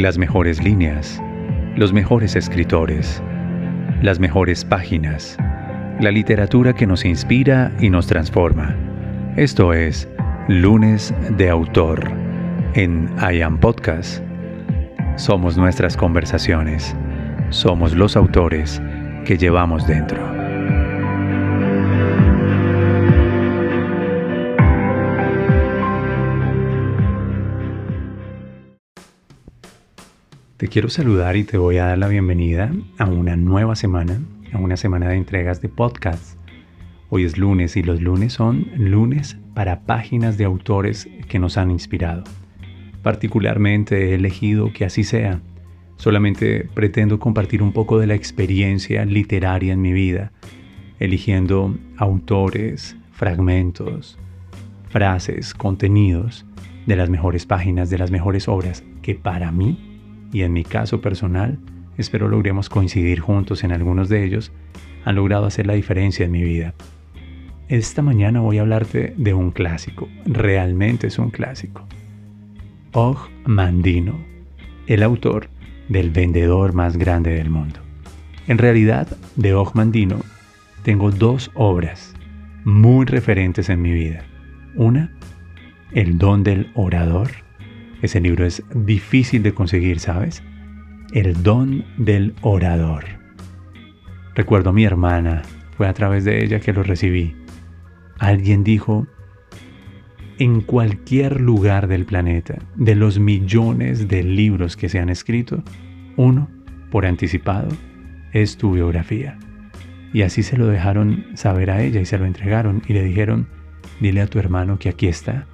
Las mejores líneas, los mejores escritores, las mejores páginas, la literatura que nos inspira y nos transforma. Esto es Lunes de Autor en I Am Podcast. Somos nuestras conversaciones, somos los autores que llevamos dentro. Te quiero saludar y te voy a dar la bienvenida a una nueva semana, a una semana de entregas de podcast. Hoy es lunes y los lunes son lunes para páginas de autores que nos han inspirado. Particularmente he elegido que así sea. Solamente pretendo compartir un poco de la experiencia literaria en mi vida, eligiendo autores, fragmentos, frases, contenidos de las mejores páginas, de las mejores obras que para mí y en mi caso personal, espero logremos coincidir juntos en algunos de ellos, han logrado hacer la diferencia en mi vida. Esta mañana voy a hablarte de un clásico, realmente es un clásico. Og Mandino, el autor del vendedor más grande del mundo. En realidad, de Og Mandino tengo dos obras muy referentes en mi vida. Una, El don del orador ese libro es difícil de conseguir, ¿sabes? El don del orador. Recuerdo a mi hermana, fue a través de ella que lo recibí. Alguien dijo, en cualquier lugar del planeta, de los millones de libros que se han escrito, uno, por anticipado, es tu biografía. Y así se lo dejaron saber a ella y se lo entregaron y le dijeron, dile a tu hermano que aquí está,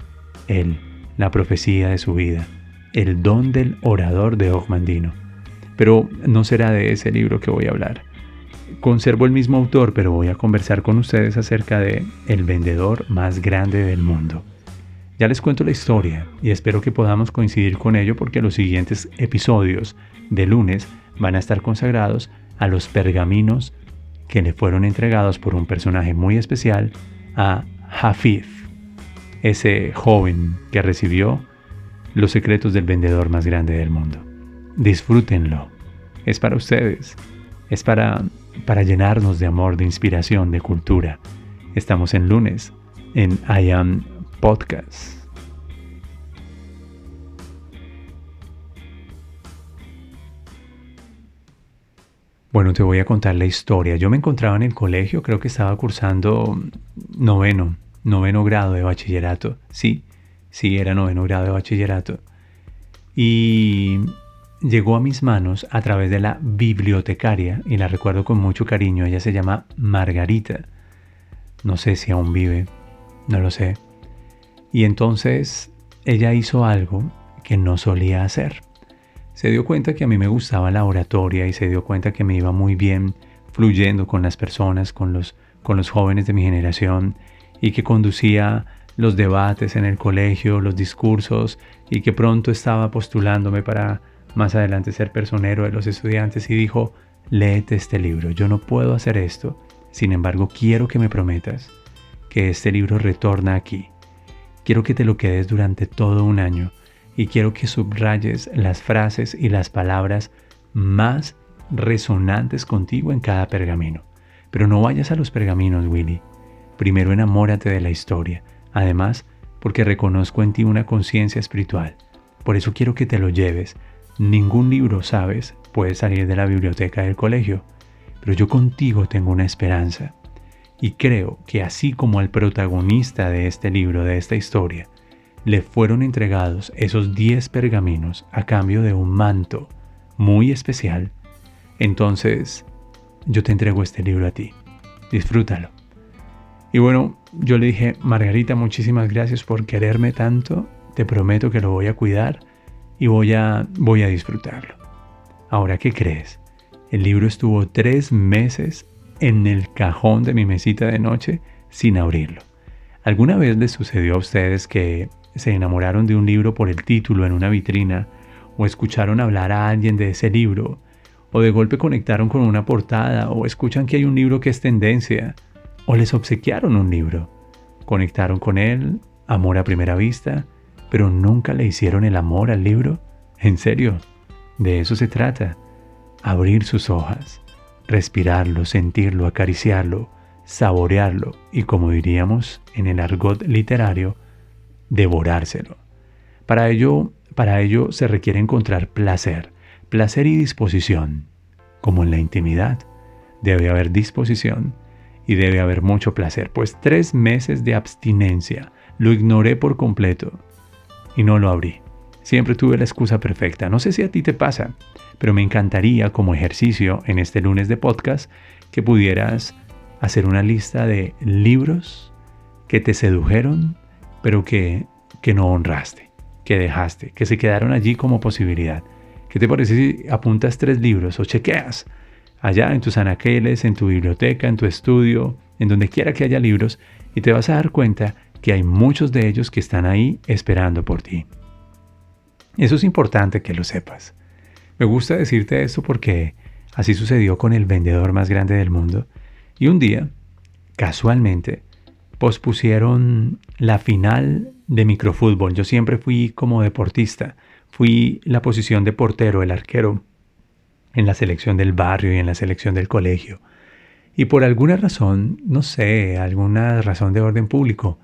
él la profecía de su vida, el don del orador de Ogmandino. Pero no será de ese libro que voy a hablar. Conservo el mismo autor, pero voy a conversar con ustedes acerca de El vendedor más grande del mundo. Ya les cuento la historia y espero que podamos coincidir con ello porque los siguientes episodios de lunes van a estar consagrados a los pergaminos que le fueron entregados por un personaje muy especial a Hafiz ese joven que recibió los secretos del vendedor más grande del mundo. Disfrútenlo. Es para ustedes. Es para, para llenarnos de amor, de inspiración, de cultura. Estamos en lunes en I Am Podcast. Bueno, te voy a contar la historia. Yo me encontraba en el colegio, creo que estaba cursando noveno noveno grado de bachillerato. Sí, sí, era noveno grado de bachillerato. Y llegó a mis manos a través de la bibliotecaria, y la recuerdo con mucho cariño. Ella se llama Margarita. No sé si aún vive, no lo sé. Y entonces ella hizo algo que no solía hacer. Se dio cuenta que a mí me gustaba la oratoria y se dio cuenta que me iba muy bien fluyendo con las personas, con los, con los jóvenes de mi generación y que conducía los debates en el colegio, los discursos y que pronto estaba postulándome para más adelante ser personero de los estudiantes y dijo, léete este libro, yo no puedo hacer esto, sin embargo quiero que me prometas que este libro retorna aquí. Quiero que te lo quedes durante todo un año y quiero que subrayes las frases y las palabras más resonantes contigo en cada pergamino. Pero no vayas a los pergaminos, Willy. Primero enamórate de la historia. Además, porque reconozco en ti una conciencia espiritual. Por eso quiero que te lo lleves. Ningún libro, sabes, puede salir de la biblioteca del colegio. Pero yo contigo tengo una esperanza. Y creo que así como al protagonista de este libro, de esta historia, le fueron entregados esos 10 pergaminos a cambio de un manto muy especial, entonces yo te entrego este libro a ti. Disfrútalo. Y bueno, yo le dije, Margarita, muchísimas gracias por quererme tanto. Te prometo que lo voy a cuidar y voy a, voy a disfrutarlo. Ahora, ¿qué crees? El libro estuvo tres meses en el cajón de mi mesita de noche sin abrirlo. ¿Alguna vez les sucedió a ustedes que se enamoraron de un libro por el título en una vitrina o escucharon hablar a alguien de ese libro o de golpe conectaron con una portada o escuchan que hay un libro que es tendencia o les obsequiaron un libro. Conectaron con él, amor a primera vista, pero nunca le hicieron el amor al libro. En serio, De eso se trata. Abrir sus hojas, respirarlo, sentirlo, acariciarlo, saborearlo y como diríamos en el argot literario, devorárselo. Para ello, para ello se requiere encontrar placer, placer y disposición, como en la intimidad. Debe haber disposición y debe haber mucho placer, pues tres meses de abstinencia lo ignoré por completo y no lo abrí. Siempre tuve la excusa perfecta. No sé si a ti te pasa, pero me encantaría como ejercicio en este lunes de podcast que pudieras hacer una lista de libros que te sedujeron, pero que, que no honraste, que dejaste, que se quedaron allí como posibilidad. ¿Qué te parece si apuntas tres libros o chequeas allá en tus anaqueles, en tu biblioteca, en tu estudio, en donde quiera que haya libros, y te vas a dar cuenta que hay muchos de ellos que están ahí esperando por ti. Eso es importante que lo sepas. Me gusta decirte esto porque así sucedió con el vendedor más grande del mundo. Y un día, casualmente, pospusieron la final de microfútbol. Yo siempre fui como deportista. Fui la posición de portero, el arquero, en la selección del barrio y en la selección del colegio. Y por alguna razón, no sé, alguna razón de orden público,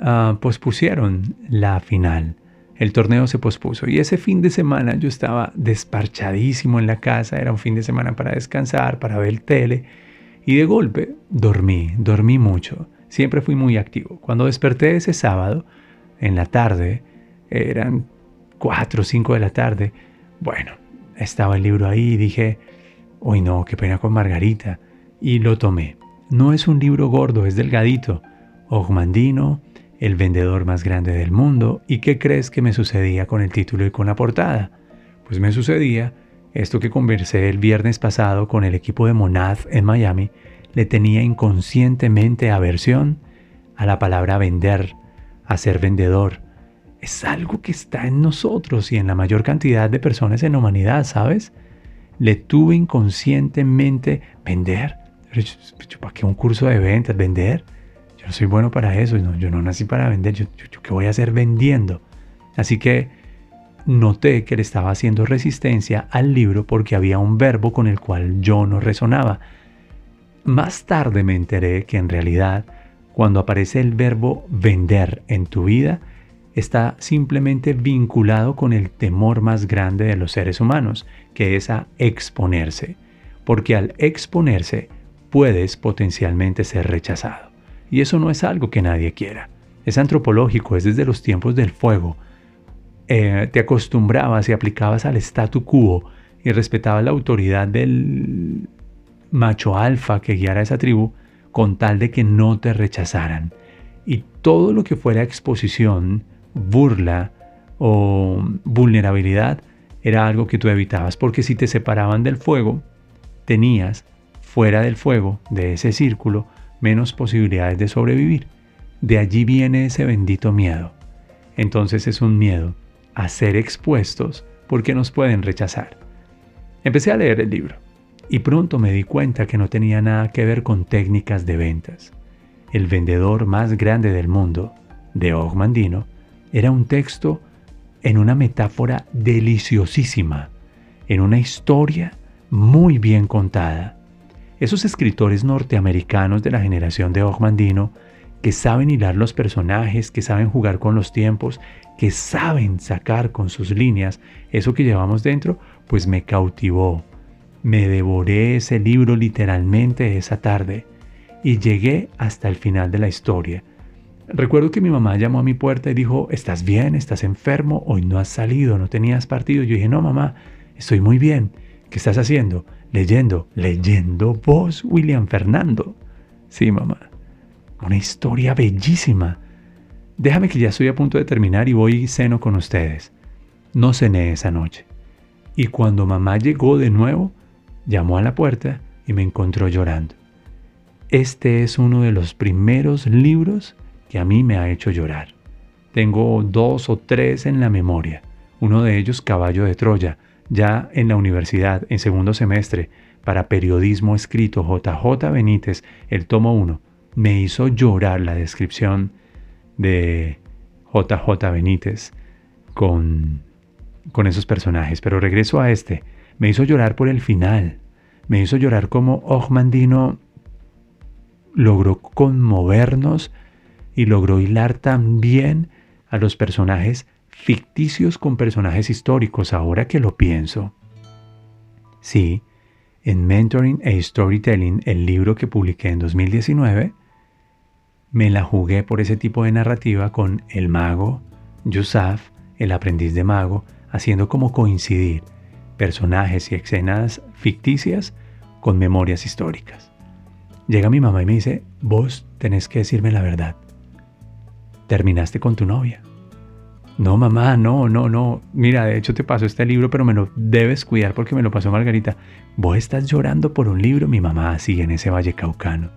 uh, pospusieron la final. El torneo se pospuso y ese fin de semana yo estaba desparchadísimo en la casa, era un fin de semana para descansar, para ver tele y de golpe dormí, dormí mucho, siempre fui muy activo. Cuando desperté ese sábado, en la tarde, eran 4 o 5 de la tarde, bueno, estaba el libro ahí y dije, uy no, qué pena con Margarita. Y lo tomé. No es un libro gordo, es delgadito. Ogmandino, el vendedor más grande del mundo. ¿Y qué crees que me sucedía con el título y con la portada? Pues me sucedía esto que conversé el viernes pasado con el equipo de Monad en Miami, le tenía inconscientemente aversión a la palabra vender, a ser vendedor, es algo que está en nosotros y en la mayor cantidad de personas en la humanidad, ¿sabes? Le tuve inconscientemente vender. ¿Para qué un curso de ventas? ¿Vender? Yo no soy bueno para eso, yo no nací para vender, yo, qué voy a hacer vendiendo. Así que noté que le estaba haciendo resistencia al libro porque había un verbo con el cual yo no resonaba. Más tarde me enteré que en realidad cuando aparece el verbo vender en tu vida, está simplemente vinculado con el temor más grande de los seres humanos, que es a exponerse, porque al exponerse puedes potencialmente ser rechazado. Y eso no es algo que nadie quiera. Es antropológico, es desde los tiempos del fuego. Eh, te acostumbrabas y aplicabas al statu quo y respetabas la autoridad del macho alfa que guiara esa tribu con tal de que no te rechazaran. Y todo lo que fuera exposición burla o vulnerabilidad era algo que tú evitabas, porque si te separaban del fuego, tenías fuera del fuego, de ese círculo, menos posibilidades de sobrevivir. De allí viene ese bendito miedo. Entonces es un miedo a ser expuestos porque nos pueden rechazar. Empecé a leer el libro y pronto me di cuenta que no tenía nada que ver con técnicas de ventas. El vendedor más grande del mundo, de Ogmandino, era un texto en una metáfora deliciosísima, en una historia muy bien contada. Esos escritores norteamericanos de la generación de Ogmandino, que saben hilar los personajes, que saben jugar con los tiempos, que saben sacar con sus líneas eso que llevamos dentro, pues me cautivó. Me devoré ese libro literalmente esa tarde y llegué hasta el final de la historia Recuerdo que mi mamá llamó a mi puerta y dijo, ¿estás bien? ¿Estás enfermo? Hoy no has salido, no tenías partido. Yo dije, no, mamá, estoy muy bien. ¿Qué estás haciendo? Leyendo, leyendo vos, William Fernando. Sí, mamá. Una historia bellísima. Déjame que ya estoy a punto de terminar y voy y ceno con ustedes. No cené esa noche. Y cuando mamá llegó de nuevo, llamó a la puerta y me encontró llorando. Este es uno de los primeros libros que a mí me ha hecho llorar. Tengo dos o tres en la memoria. Uno de ellos Caballo de Troya, ya en la universidad, en segundo semestre, para periodismo escrito JJ Benítez, el tomo 1. Me hizo llorar la descripción de JJ Benítez con con esos personajes, pero regreso a este. Me hizo llorar por el final. Me hizo llorar como Ogmandino logró conmovernos y logró hilar también a los personajes ficticios con personajes históricos, ahora que lo pienso. Sí, en Mentoring e Storytelling, el libro que publiqué en 2019, me la jugué por ese tipo de narrativa con el mago, Yusuf, el aprendiz de mago, haciendo como coincidir personajes y escenas ficticias con memorias históricas. Llega mi mamá y me dice, vos tenés que decirme la verdad. ¿Terminaste con tu novia? No, mamá, no, no, no. Mira, de hecho te pasó este libro, pero me lo debes cuidar porque me lo pasó Margarita. Vos estás llorando por un libro, mi mamá sigue en ese valle caucano.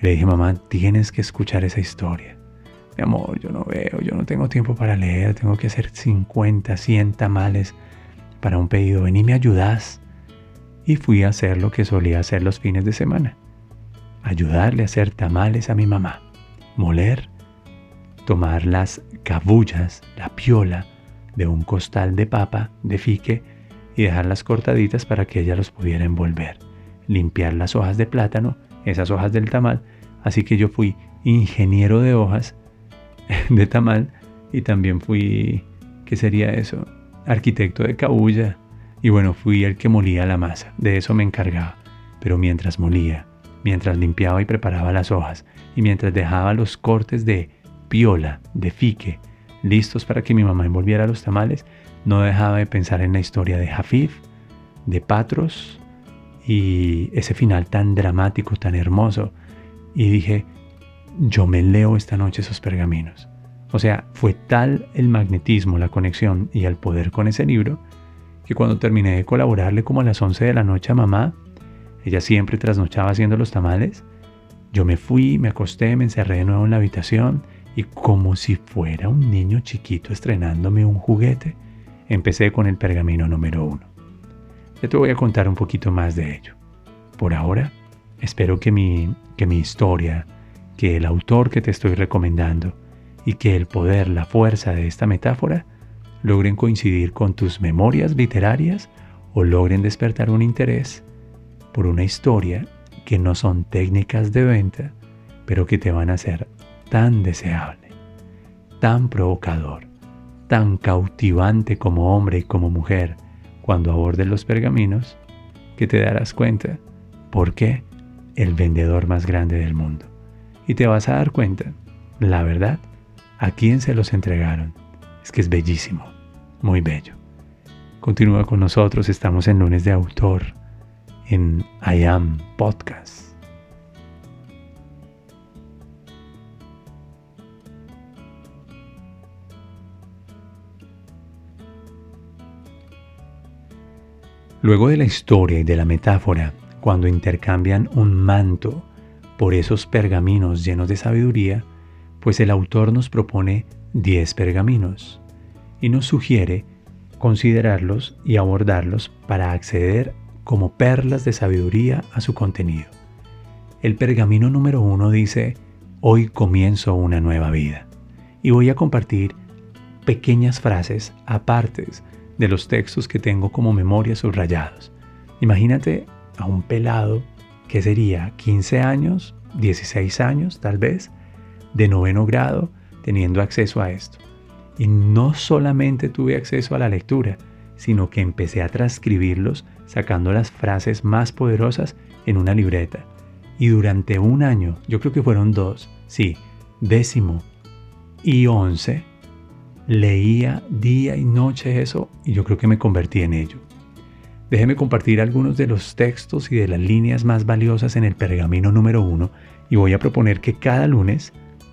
Le dije, mamá, tienes que escuchar esa historia. Mi amor, yo no veo, yo no tengo tiempo para leer, tengo que hacer 50, 100 tamales para un pedido. Ven y me ayudas. Y fui a hacer lo que solía hacer los fines de semana. Ayudarle a hacer tamales a mi mamá. Moler tomar las cabullas, la piola de un costal de papa, de fique, y dejarlas cortaditas para que ella los pudiera envolver. Limpiar las hojas de plátano, esas hojas del tamal. Así que yo fui ingeniero de hojas de tamal y también fui, ¿qué sería eso? Arquitecto de cabulla. Y bueno, fui el que molía la masa, de eso me encargaba. Pero mientras molía, mientras limpiaba y preparaba las hojas, y mientras dejaba los cortes de piola, de fique, listos para que mi mamá envolviera los tamales, no dejaba de pensar en la historia de Jafif, de Patros y ese final tan dramático, tan hermoso. Y dije, yo me leo esta noche esos pergaminos. O sea, fue tal el magnetismo, la conexión y el poder con ese libro, que cuando terminé de colaborarle como a las 11 de la noche a mamá, ella siempre trasnochaba haciendo los tamales, yo me fui, me acosté, me encerré de nuevo en la habitación y como si fuera un niño chiquito estrenándome un juguete, empecé con el pergamino número uno. Ya te voy a contar un poquito más de ello. Por ahora, espero que mi, que mi historia, que el autor que te estoy recomendando y que el poder, la fuerza de esta metáfora logren coincidir con tus memorias literarias o logren despertar un interés por una historia que no son técnicas de venta, pero que te van a hacer tan deseable, tan provocador, tan cautivante como hombre y como mujer cuando abordes los pergaminos, que te darás cuenta por qué el vendedor más grande del mundo. Y te vas a dar cuenta, la verdad, a quién se los entregaron. Es que es bellísimo, muy bello. Continúa con nosotros, estamos en lunes de autor en I Am Podcast. Luego de la historia y de la metáfora, cuando intercambian un manto por esos pergaminos llenos de sabiduría, pues el autor nos propone 10 pergaminos y nos sugiere considerarlos y abordarlos para acceder como perlas de sabiduría a su contenido. El pergamino número uno dice, hoy comienzo una nueva vida. Y voy a compartir pequeñas frases apartes de los textos que tengo como memoria subrayados. Imagínate a un pelado que sería 15 años, 16 años tal vez, de noveno grado, teniendo acceso a esto. Y no solamente tuve acceso a la lectura, sino que empecé a transcribirlos sacando las frases más poderosas en una libreta. Y durante un año, yo creo que fueron dos, sí, décimo y once, leía día y noche eso y yo creo que me convertí en ello. Déjeme compartir algunos de los textos y de las líneas más valiosas en el pergamino número uno y voy a proponer que cada lunes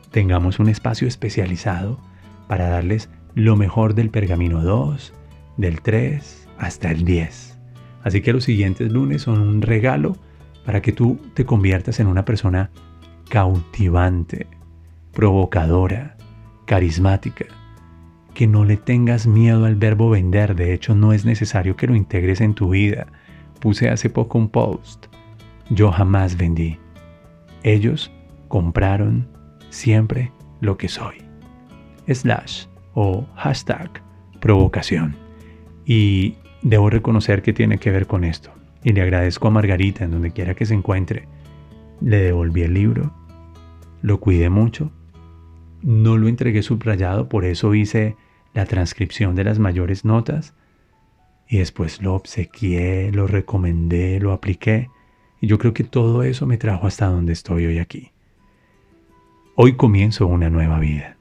tengamos un espacio especializado para darles lo mejor del pergamino 2, del 3 hasta el 10. Así que los siguientes lunes son un regalo para que tú te conviertas en una persona cautivante, provocadora, carismática que no le tengas miedo al verbo vender, de hecho no es necesario que lo integres en tu vida. Puse hace poco un post, yo jamás vendí. Ellos compraron siempre lo que soy. Slash o hashtag provocación. Y debo reconocer que tiene que ver con esto. Y le agradezco a Margarita en donde quiera que se encuentre. Le devolví el libro, lo cuidé mucho, no lo entregué subrayado, por eso hice la transcripción de las mayores notas y después lo obsequié, lo recomendé, lo apliqué y yo creo que todo eso me trajo hasta donde estoy hoy aquí. Hoy comienzo una nueva vida.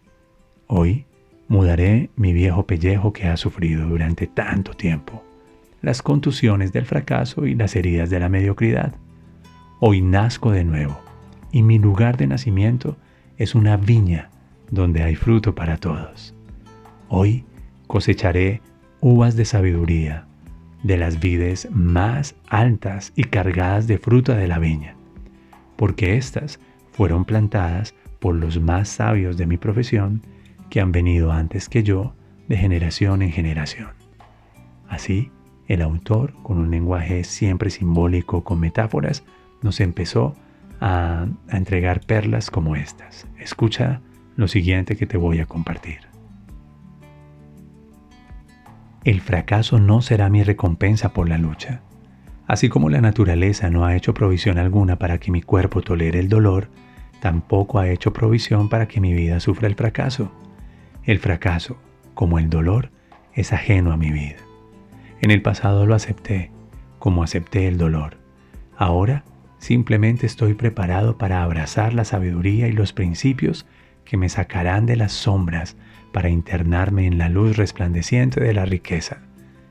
Hoy mudaré mi viejo pellejo que ha sufrido durante tanto tiempo, las contusiones del fracaso y las heridas de la mediocridad. Hoy nazco de nuevo y mi lugar de nacimiento es una viña donde hay fruto para todos. Hoy cosecharé uvas de sabiduría de las vides más altas y cargadas de fruta de la viña, porque éstas fueron plantadas por los más sabios de mi profesión que han venido antes que yo de generación en generación. Así, el autor, con un lenguaje siempre simbólico con metáforas, nos empezó a, a entregar perlas como estas. Escucha lo siguiente que te voy a compartir. El fracaso no será mi recompensa por la lucha. Así como la naturaleza no ha hecho provisión alguna para que mi cuerpo tolere el dolor, tampoco ha hecho provisión para que mi vida sufra el fracaso. El fracaso, como el dolor, es ajeno a mi vida. En el pasado lo acepté, como acepté el dolor. Ahora simplemente estoy preparado para abrazar la sabiduría y los principios que me sacarán de las sombras para internarme en la luz resplandeciente de la riqueza,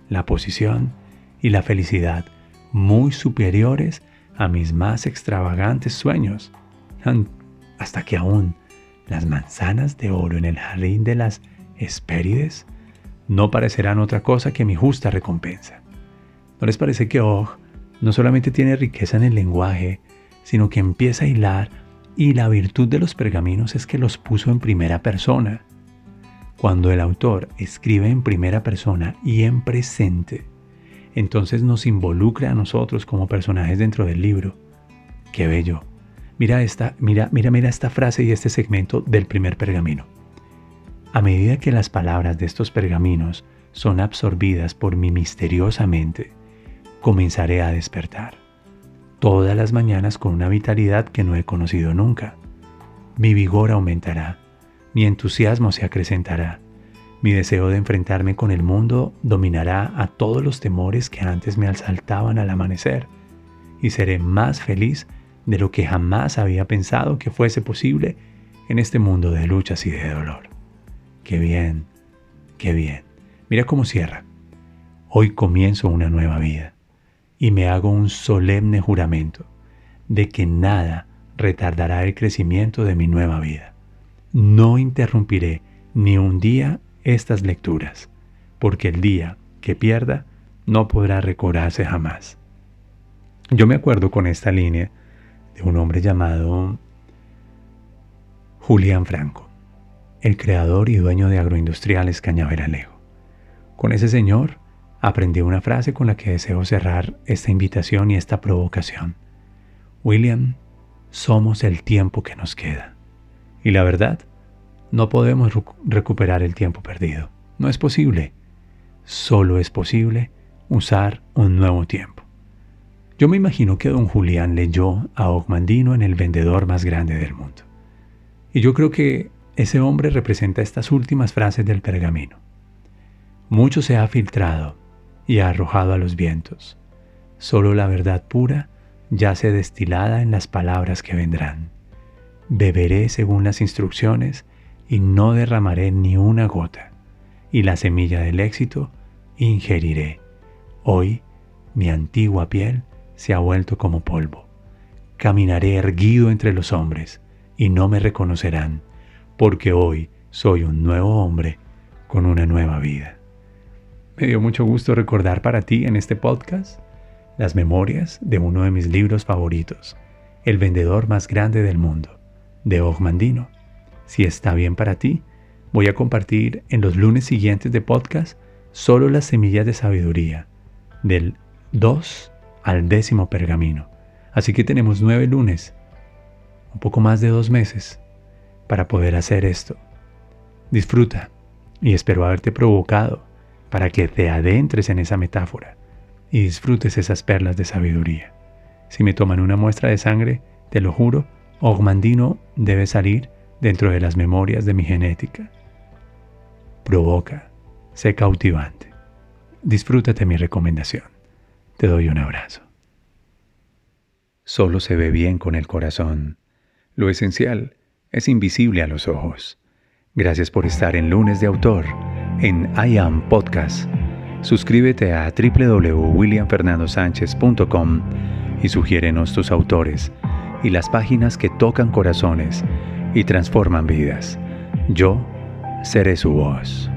la posición y la felicidad muy superiores a mis más extravagantes sueños, hasta que aún las manzanas de oro en el jardín de las Hespérides no parecerán otra cosa que mi justa recompensa. ¿No les parece que Og no solamente tiene riqueza en el lenguaje, sino que empieza a hilar y la virtud de los pergaminos es que los puso en primera persona? Cuando el autor escribe en primera persona y en presente, entonces nos involucra a nosotros como personajes dentro del libro. Qué bello. Mira esta, mira, mira, mira esta frase y este segmento del primer pergamino. A medida que las palabras de estos pergaminos son absorbidas por mí misteriosamente, comenzaré a despertar. Todas las mañanas con una vitalidad que no he conocido nunca. Mi vigor aumentará mi entusiasmo se acrecentará. Mi deseo de enfrentarme con el mundo dominará a todos los temores que antes me asaltaban al amanecer, y seré más feliz de lo que jamás había pensado que fuese posible en este mundo de luchas y de dolor. Qué bien, qué bien. Mira cómo cierra. Hoy comienzo una nueva vida y me hago un solemne juramento de que nada retardará el crecimiento de mi nueva vida. No interrumpiré ni un día estas lecturas, porque el día que pierda no podrá recobrarse jamás. Yo me acuerdo con esta línea de un hombre llamado Julián Franco, el creador y dueño de Agroindustriales Cañaveralejo. Con ese señor aprendí una frase con la que deseo cerrar esta invitación y esta provocación. William, somos el tiempo que nos queda. Y la verdad, no podemos recuperar el tiempo perdido. No es posible. Solo es posible usar un nuevo tiempo. Yo me imagino que don Julián leyó a Ogmandino en el vendedor más grande del mundo. Y yo creo que ese hombre representa estas últimas frases del pergamino. Mucho se ha filtrado y ha arrojado a los vientos. Solo la verdad pura yace destilada en las palabras que vendrán. Beberé según las instrucciones y no derramaré ni una gota, y la semilla del éxito ingeriré. Hoy mi antigua piel se ha vuelto como polvo. Caminaré erguido entre los hombres y no me reconocerán, porque hoy soy un nuevo hombre con una nueva vida. Me dio mucho gusto recordar para ti en este podcast las memorias de uno de mis libros favoritos, El vendedor más grande del mundo de Ogmandino. Si está bien para ti, voy a compartir en los lunes siguientes de podcast solo las semillas de sabiduría, del 2 al décimo pergamino. Así que tenemos nueve lunes, un poco más de dos meses, para poder hacer esto. Disfruta y espero haberte provocado para que te adentres en esa metáfora y disfrutes esas perlas de sabiduría. Si me toman una muestra de sangre, te lo juro, Ogmandino debe salir dentro de las memorias de mi genética. Provoca, sé cautivante. Disfrútate mi recomendación. Te doy un abrazo. Solo se ve bien con el corazón. Lo esencial es invisible a los ojos. Gracias por estar en Lunes de Autor, en I Am Podcast. Suscríbete a www.williamfernandosánchez.com y sugiérenos tus autores y las páginas que tocan corazones y transforman vidas. Yo seré su voz.